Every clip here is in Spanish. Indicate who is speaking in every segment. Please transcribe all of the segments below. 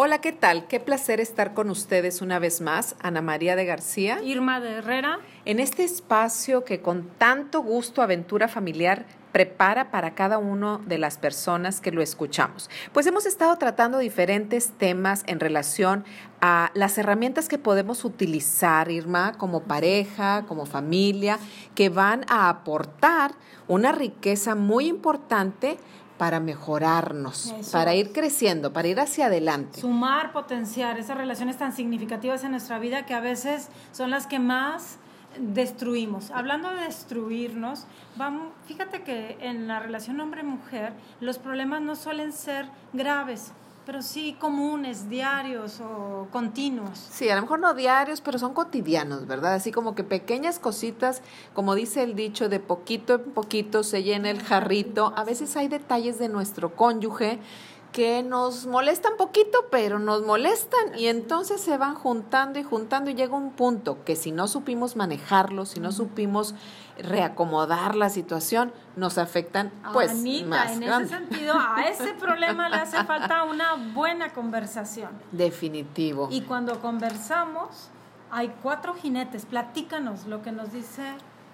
Speaker 1: Hola, ¿qué tal? Qué placer estar con ustedes una vez más, Ana María de García.
Speaker 2: Irma de Herrera.
Speaker 1: En este espacio que con tanto gusto Aventura Familiar prepara para cada una de las personas que lo escuchamos. Pues hemos estado tratando diferentes temas en relación a las herramientas que podemos utilizar, Irma, como pareja, como familia, que van a aportar una riqueza muy importante para mejorarnos, para ir creciendo, para ir hacia adelante.
Speaker 2: Sumar, potenciar esas relaciones tan significativas en nuestra vida que a veces son las que más destruimos. Hablando de destruirnos, vamos, fíjate que en la relación hombre-mujer los problemas no suelen ser graves, pero sí comunes, diarios o continuos.
Speaker 1: Sí, a lo mejor no diarios, pero son cotidianos, ¿verdad? Así como que pequeñas cositas, como dice el dicho, de poquito en poquito se llena el jarrito. A veces hay detalles de nuestro cónyuge que nos molestan poquito, pero nos molestan y entonces se van juntando y juntando y llega un punto que si no supimos manejarlo, si no supimos reacomodar la situación, nos afectan pues
Speaker 2: Anita, en ese sentido, a ese problema le hace falta una buena conversación.
Speaker 1: Definitivo.
Speaker 2: Y cuando conversamos, hay cuatro jinetes. Platícanos lo que nos dice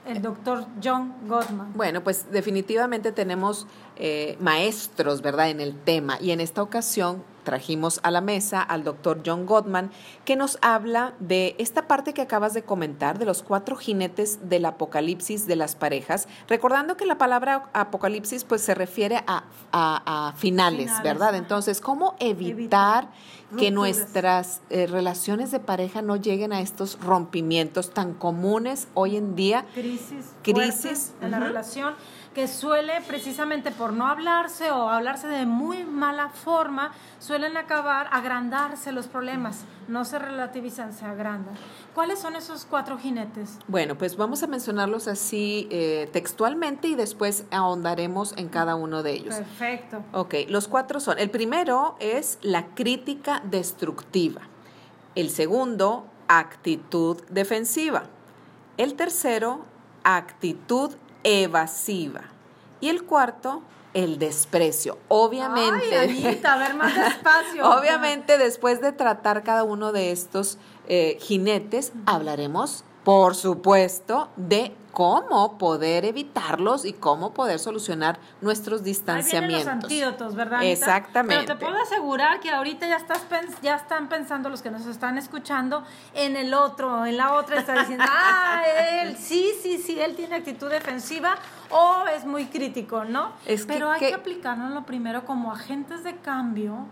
Speaker 2: el doctor John Gottman.
Speaker 1: Bueno, pues definitivamente tenemos eh, maestros, ¿verdad?, en el tema. Y en esta ocasión trajimos a la mesa al doctor John Gottman, que nos habla de esta parte que acabas de comentar, de los cuatro jinetes del apocalipsis de las parejas, recordando que la palabra apocalipsis pues se refiere a, finales, ¿verdad? Entonces, ¿cómo evitar, que nuestras eh, relaciones de pareja no lleguen a estos rompimientos tan comunes hoy en día?
Speaker 2: Crisis. Crisis. En la relación que suele precisamente por no hablarse o hablarse de muy mala forma, suelen acabar agrandarse los problemas, no se relativizan, se agrandan. ¿Cuáles son esos cuatro jinetes?
Speaker 1: Bueno, pues vamos a mencionarlos así eh, textualmente y después ahondaremos en cada uno de ellos.
Speaker 2: Perfecto.
Speaker 1: Ok, los cuatro son, el primero es la crítica destructiva, el segundo, actitud defensiva, el tercero, actitud evasiva. Y el cuarto, el desprecio. Obviamente.
Speaker 2: Ay, a ver más despacio.
Speaker 1: obviamente, después de tratar cada uno de estos eh, jinetes, hablaremos, por supuesto, de cómo poder evitarlos y cómo poder solucionar nuestros distanciamientos.
Speaker 2: Ahí los antídotos, ¿verdad?
Speaker 1: Exactamente.
Speaker 2: Pero te puedo asegurar que ahorita ya estás ya están pensando los que nos están escuchando en el otro, en la otra está diciendo, "Ah, él sí, sí, sí, él tiene actitud defensiva o es muy crítico, ¿no? Es Pero hay que, aplicarlo primero como agentes de cambio.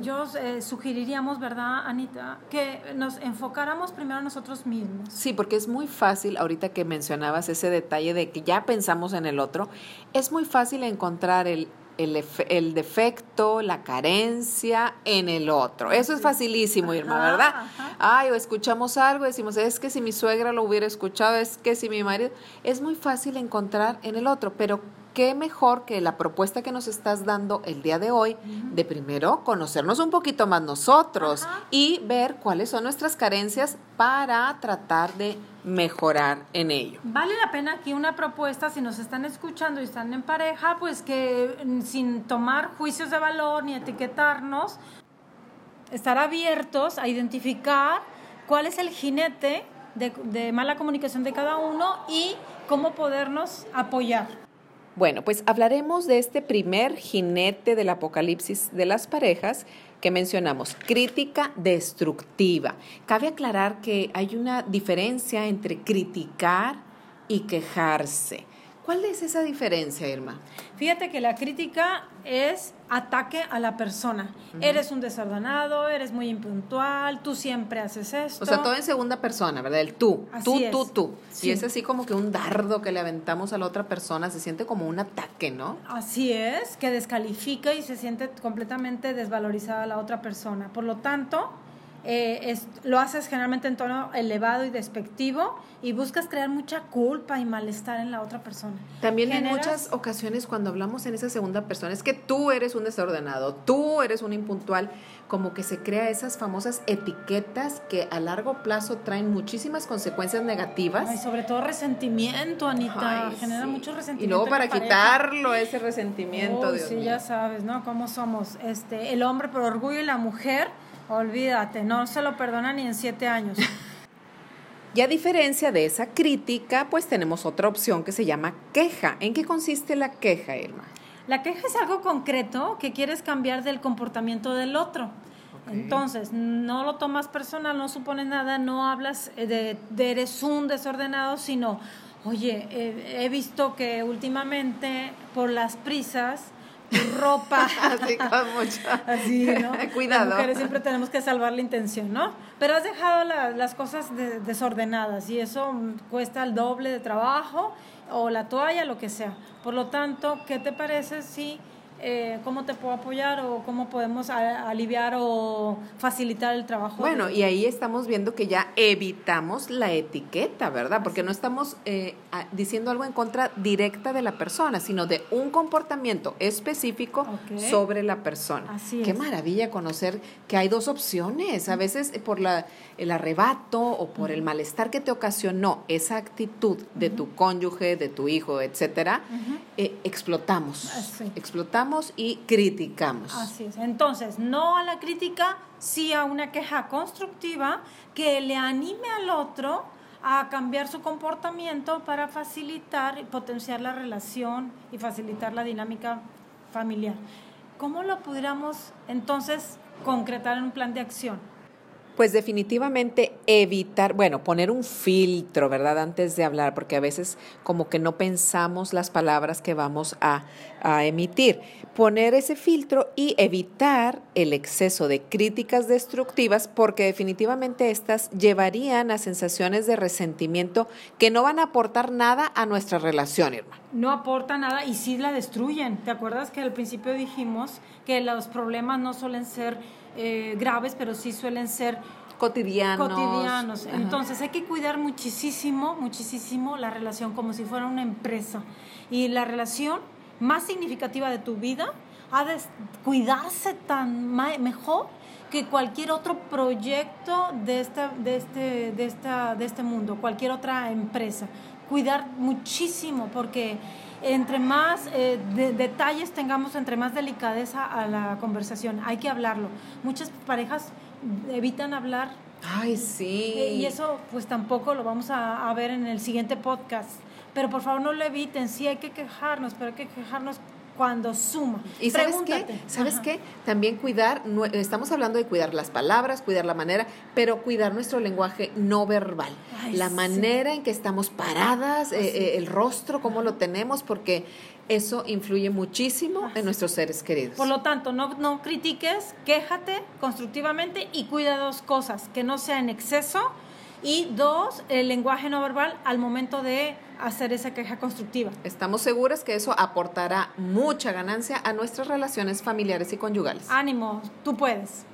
Speaker 2: Yo eh, sugeriríamos, ¿verdad, Anita, que nos enfocáramos primero nosotros mismos.
Speaker 1: Sí, porque es muy fácil ahorita que mencionabas ese detalle de que ya pensamos en el otro, es muy fácil encontrar el, el, defecto, la carencia en el otro. Eso es facilísimo, Irma, ¿verdad? Ay, o escuchamos algo, decimos, es que si mi suegra lo hubiera escuchado, es que si mi marido... Es muy fácil encontrar en el otro, pero qué mejor que la propuesta que nos estás dando el día de hoy, de primero conocernos un poquito más nosotros y ver cuáles son nuestras carencias para tratar de mejorar en ello.
Speaker 2: Vale la pena aquí una propuesta, si nos están escuchando y están en pareja, pues que mm, sin tomar juicios de valor ni etiquetarnos, estar abiertos a identificar cuál es el jinete de, de mala comunicación de cada uno y cómo podernos apoyar.
Speaker 1: Bueno, pues hablaremos de este primer jinete del apocalipsis de las parejas que mencionamos, crítica destructiva. Cabe aclarar que hay una diferencia entre criticar y quejarse. ¿Cuál es esa diferencia, Irma?
Speaker 2: Fíjate que la crítica es ataque a la persona. Eres un desordenado, eres muy impuntual, tú siempre haces esto.
Speaker 1: O sea, todo en segunda persona, ¿verdad? El tú. tú, tú, tú. Y es así como que un dardo que le aventamos a la otra persona, se siente como un ataque, ¿no?
Speaker 2: Así es, que descalifica y se siente completamente desvalorizada la otra persona. Por lo tanto, eh, es, lo haces generalmente en tono elevado y despectivo y buscas crear mucha culpa y malestar en la otra persona.
Speaker 1: También en muchas ocasiones cuando hablamos en esa segunda persona es que tú eres un desordenado, tú eres un impuntual, como que se crea esas famosas etiquetas que a largo plazo traen muchísimas consecuencias negativas.
Speaker 2: Ay, sobre todo resentimiento, Anita.
Speaker 1: Ay,
Speaker 2: genera
Speaker 1: sí.
Speaker 2: mucho resentimiento.
Speaker 1: Y luego para quitarlo ese resentimiento,
Speaker 2: Uy,
Speaker 1: Dios
Speaker 2: sí,
Speaker 1: mío.
Speaker 2: ya sabes, ¿no? Cómo somos. Este, el hombre por orgullo y la mujer, olvídate, no se lo perdona ni en siete años.
Speaker 1: Y a diferencia de esa crítica, pues tenemos otra opción que se llama queja. ¿En qué consiste la queja, Irma?
Speaker 2: La queja es algo concreto que quieres cambiar del comportamiento del otro. Entonces, no lo tomas personal, no supones nada, no hablas eh, de, de eres un desordenado, sino, oye, eh, he visto que últimamente por las prisas, tu ropa...
Speaker 1: Así con mucho
Speaker 2: Así, ¿no?
Speaker 1: cuidado.
Speaker 2: Las mujeres siempre tenemos que salvar la intención, ¿no? Pero has dejado la- las cosas de- desordenadas y eso cuesta el doble de trabajo o la toalla, lo que sea. Por lo tanto, ¿qué te parece si, eh, cómo te puedo apoyar o cómo podemos aliviar o facilitar el trabajo?
Speaker 1: Bueno, y ahí estamos viendo que ya evitamos la etiqueta, ¿verdad? Porque no estamos eh, diciendo algo en contra directa de la persona, sino de un comportamiento específico sobre la persona.
Speaker 2: Así
Speaker 1: Qué
Speaker 2: es.
Speaker 1: maravilla conocer que hay dos opciones. A veces eh, por la, el arrebato o por el malestar que te ocasionó esa actitud de tu cónyuge, de tu hijo, etcétera, eh, explotamos.
Speaker 2: Ah, sí.
Speaker 1: Y criticamos.
Speaker 2: Así es. Entonces, no a la crítica, sí a una queja constructiva que le anime al otro a cambiar su comportamiento para facilitar y potenciar la relación y facilitar la dinámica familiar. ¿Cómo lo pudiéramos entonces concretar en un plan de acción?
Speaker 1: Pues definitivamente evitar, bueno, poner un filtro, ¿verdad? Antes de hablar, porque a veces como que no pensamos las palabras que vamos a, a emitir. Poner ese filtro y evitar el exceso de críticas destructivas, porque definitivamente estas llevarían a sensaciones de resentimiento que no van a aportar nada a nuestra relación, hermano.
Speaker 2: No aporta nada y sí la destruyen. ¿Te acuerdas que al principio dijimos que los problemas no suelen ser eh, graves, pero sí suelen ser
Speaker 1: Cotidianos.
Speaker 2: cotidianos.
Speaker 1: Ajá.
Speaker 2: Entonces hay que cuidar muchísimo, muchísimo la relación como si fuera una empresa. Y la relación más significativa de tu vida ha de cuidarse tan mejor que cualquier otro proyecto de, esta, de, este, de, esta, de este mundo, cualquier otra empresa. Cuidar muchísimo porque entre más eh, de- detalles tengamos, entre más delicadeza a la conversación, hay que hablarlo. Muchas parejas evitan hablar
Speaker 1: Ay, sí.
Speaker 2: eh, Y eso pues tampoco lo vamos a, a ver en el siguiente podcast. Pero por favor no lo eviten, sí hay que quejarnos, pero hay que quejarnos cuando suma.
Speaker 1: Y sabes qué,
Speaker 2: Pregúntate.
Speaker 1: sabes
Speaker 2: Ajá.
Speaker 1: qué, también cuidar, estamos hablando de cuidar las palabras, cuidar la manera, pero cuidar nuestro lenguaje no verbal,
Speaker 2: Ay,
Speaker 1: la
Speaker 2: sí.
Speaker 1: manera en que estamos paradas, eh, eh, el rostro, cómo lo tenemos, porque eso influye muchísimo en nuestros seres queridos.
Speaker 2: Por lo tanto, no, no critiques, quéjate constructivamente y cuida dos cosas, que no sea en exceso y dos, el lenguaje no verbal al momento de hacer esa queja constructiva.
Speaker 1: Estamos seguras que eso aportará mucha ganancia a nuestras relaciones familiares y conyugales.
Speaker 2: Ánimo, tú puedes.